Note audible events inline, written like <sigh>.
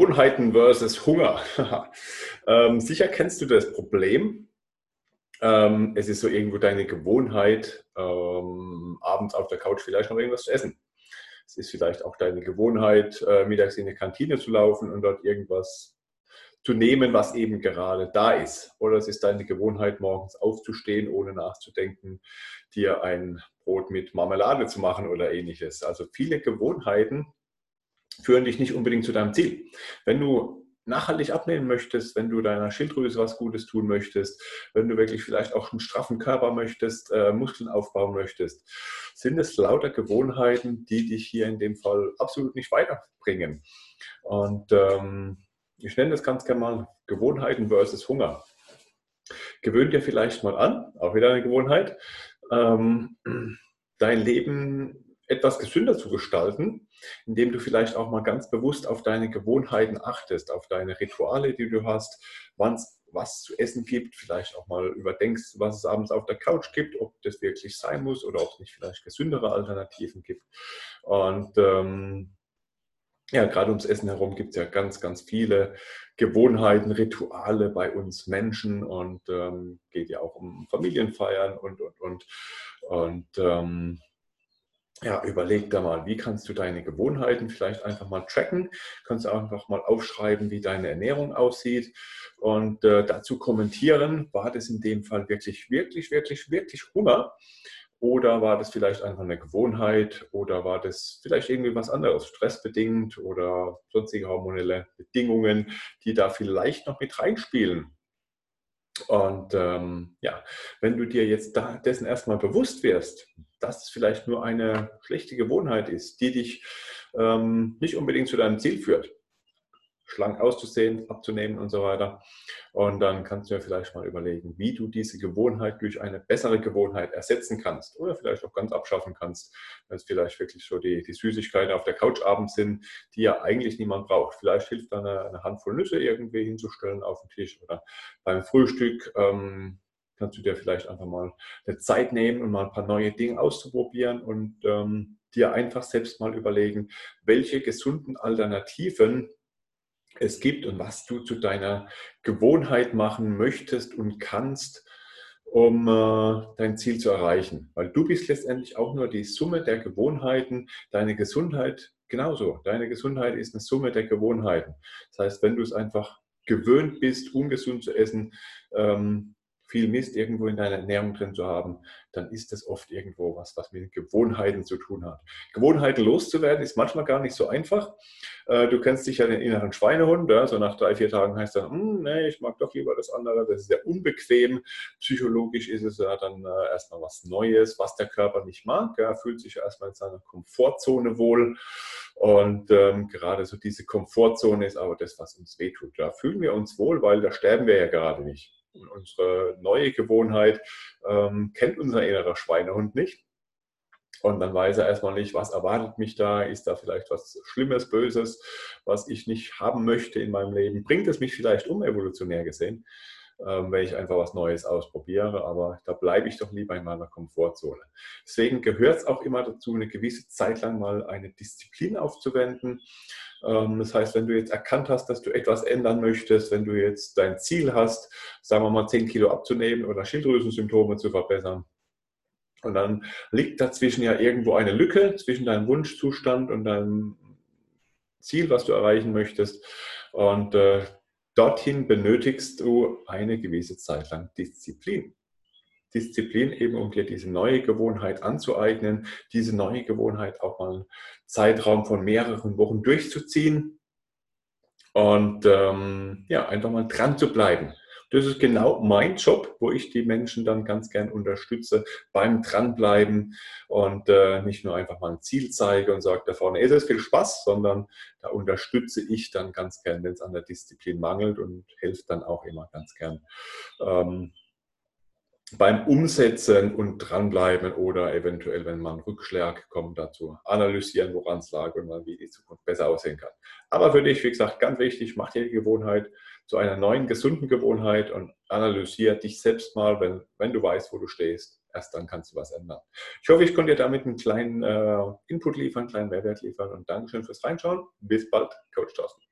Gewohnheiten versus Hunger. <laughs> ähm, sicher kennst du das Problem. Ähm, es ist so irgendwo deine Gewohnheit, ähm, abends auf der Couch vielleicht noch irgendwas zu essen. Es ist vielleicht auch deine Gewohnheit, äh, mittags in die Kantine zu laufen und dort irgendwas zu nehmen, was eben gerade da ist. Oder es ist deine Gewohnheit, morgens aufzustehen, ohne nachzudenken, dir ein Brot mit Marmelade zu machen oder ähnliches. Also viele Gewohnheiten führen dich nicht unbedingt zu deinem Ziel. Wenn du nachhaltig abnehmen möchtest, wenn du deiner Schilddrüse was Gutes tun möchtest, wenn du wirklich vielleicht auch einen straffen Körper möchtest, äh, Muskeln aufbauen möchtest, sind es lauter Gewohnheiten, die dich hier in dem Fall absolut nicht weiterbringen. Und ähm, ich nenne das ganz gerne mal Gewohnheiten versus Hunger. Gewöhn dir vielleicht mal an, auch wieder eine Gewohnheit, ähm, dein Leben etwas gesünder zu gestalten, indem du vielleicht auch mal ganz bewusst auf deine Gewohnheiten achtest, auf deine Rituale, die du hast, wann es was zu essen gibt, vielleicht auch mal überdenkst, was es abends auf der Couch gibt, ob das wirklich sein muss oder ob es nicht vielleicht gesündere Alternativen gibt. Und ähm, ja, gerade ums Essen herum gibt es ja ganz, ganz viele Gewohnheiten, Rituale bei uns Menschen und ähm, geht ja auch um Familienfeiern und, und, und. Und ähm, ja, überleg da mal, wie kannst du deine Gewohnheiten vielleicht einfach mal tracken? Kannst du einfach mal aufschreiben, wie deine Ernährung aussieht und äh, dazu kommentieren, war das in dem Fall wirklich, wirklich, wirklich, wirklich Hunger? Oder war das vielleicht einfach eine Gewohnheit oder war das vielleicht irgendwie was anderes, stressbedingt oder sonstige hormonelle Bedingungen, die da vielleicht noch mit reinspielen? Und ähm, ja, wenn du dir jetzt da dessen erstmal bewusst wirst, dass es vielleicht nur eine schlechte Gewohnheit ist, die dich ähm, nicht unbedingt zu deinem Ziel führt, schlank auszusehen, abzunehmen und so weiter. Und dann kannst du ja vielleicht mal überlegen, wie du diese Gewohnheit durch eine bessere Gewohnheit ersetzen kannst oder vielleicht auch ganz abschaffen kannst, wenn es vielleicht wirklich so die, die Süßigkeiten auf der Couch abends sind, die ja eigentlich niemand braucht. Vielleicht hilft da eine, eine Handvoll Nüsse irgendwie hinzustellen auf den Tisch oder beim Frühstück. Ähm, kannst du dir vielleicht einfach mal eine Zeit nehmen und mal ein paar neue Dinge auszuprobieren und ähm, dir einfach selbst mal überlegen, welche gesunden Alternativen es gibt und was du zu deiner Gewohnheit machen möchtest und kannst, um äh, dein Ziel zu erreichen. Weil du bist letztendlich auch nur die Summe der Gewohnheiten, deine Gesundheit genauso. Deine Gesundheit ist eine Summe der Gewohnheiten. Das heißt, wenn du es einfach gewöhnt bist, ungesund zu essen, ähm, viel Mist irgendwo in deiner Ernährung drin zu haben, dann ist das oft irgendwo was, was mit Gewohnheiten zu tun hat. Gewohnheiten loszuwerden ist manchmal gar nicht so einfach. Äh, du kennst sicher den inneren Schweinehund, ja? so nach drei, vier Tagen heißt dann, hm, nee, ich mag doch lieber das andere, das ist sehr unbequem. Psychologisch ist es ja dann äh, erstmal was Neues, was der Körper nicht mag. Er fühlt sich erstmal in seiner Komfortzone wohl. Und ähm, gerade so diese Komfortzone ist aber das, was uns wehtut. Da fühlen wir uns wohl, weil da sterben wir ja gerade nicht unsere neue Gewohnheit ähm, kennt unser innerer Schweinehund nicht. Und dann weiß er erstmal nicht, was erwartet mich da, ist da vielleicht was Schlimmes, Böses, was ich nicht haben möchte in meinem Leben. Bringt es mich vielleicht um, evolutionär gesehen, ähm, wenn ich einfach was Neues ausprobiere, aber da bleibe ich doch lieber in meiner Komfortzone. Deswegen gehört es auch immer dazu, eine gewisse Zeit lang mal eine Disziplin aufzuwenden ähm, das heißt, wenn du jetzt erkannt hast, dass du etwas ändern möchtest, wenn du jetzt dein Ziel hast, sagen wir mal 10 Kilo abzunehmen oder Schilddrüsensymptome zu verbessern, und dann liegt dazwischen ja irgendwo eine Lücke zwischen deinem Wunschzustand und deinem Ziel, was du erreichen möchtest. Und äh, dorthin benötigst du eine gewisse Zeit lang Disziplin. Disziplin eben, um dir diese neue Gewohnheit anzueignen, diese neue Gewohnheit auch mal einen Zeitraum von mehreren Wochen durchzuziehen und ähm, ja, einfach mal dran zu bleiben. Das ist genau mein Job, wo ich die Menschen dann ganz gern unterstütze beim Dranbleiben und äh, nicht nur einfach mal ein Ziel zeige und sage, da vorne ist es viel Spaß, sondern da unterstütze ich dann ganz gern, wenn es an der Disziplin mangelt und helfe dann auch immer ganz gern, ähm, beim Umsetzen und dranbleiben oder eventuell, wenn man Rückschlag kommt, dazu analysieren, woran es lag und wie die Zukunft besser aussehen kann. Aber für dich, wie gesagt, ganz wichtig, mach dir die Gewohnheit zu einer neuen, gesunden Gewohnheit und analysiere dich selbst mal, wenn, wenn du weißt, wo du stehst. Erst dann kannst du was ändern. Ich hoffe, ich konnte dir damit einen kleinen äh, Input liefern, einen kleinen Mehrwert liefern und Dankeschön fürs Reinschauen. Bis bald, Coach Thorsten.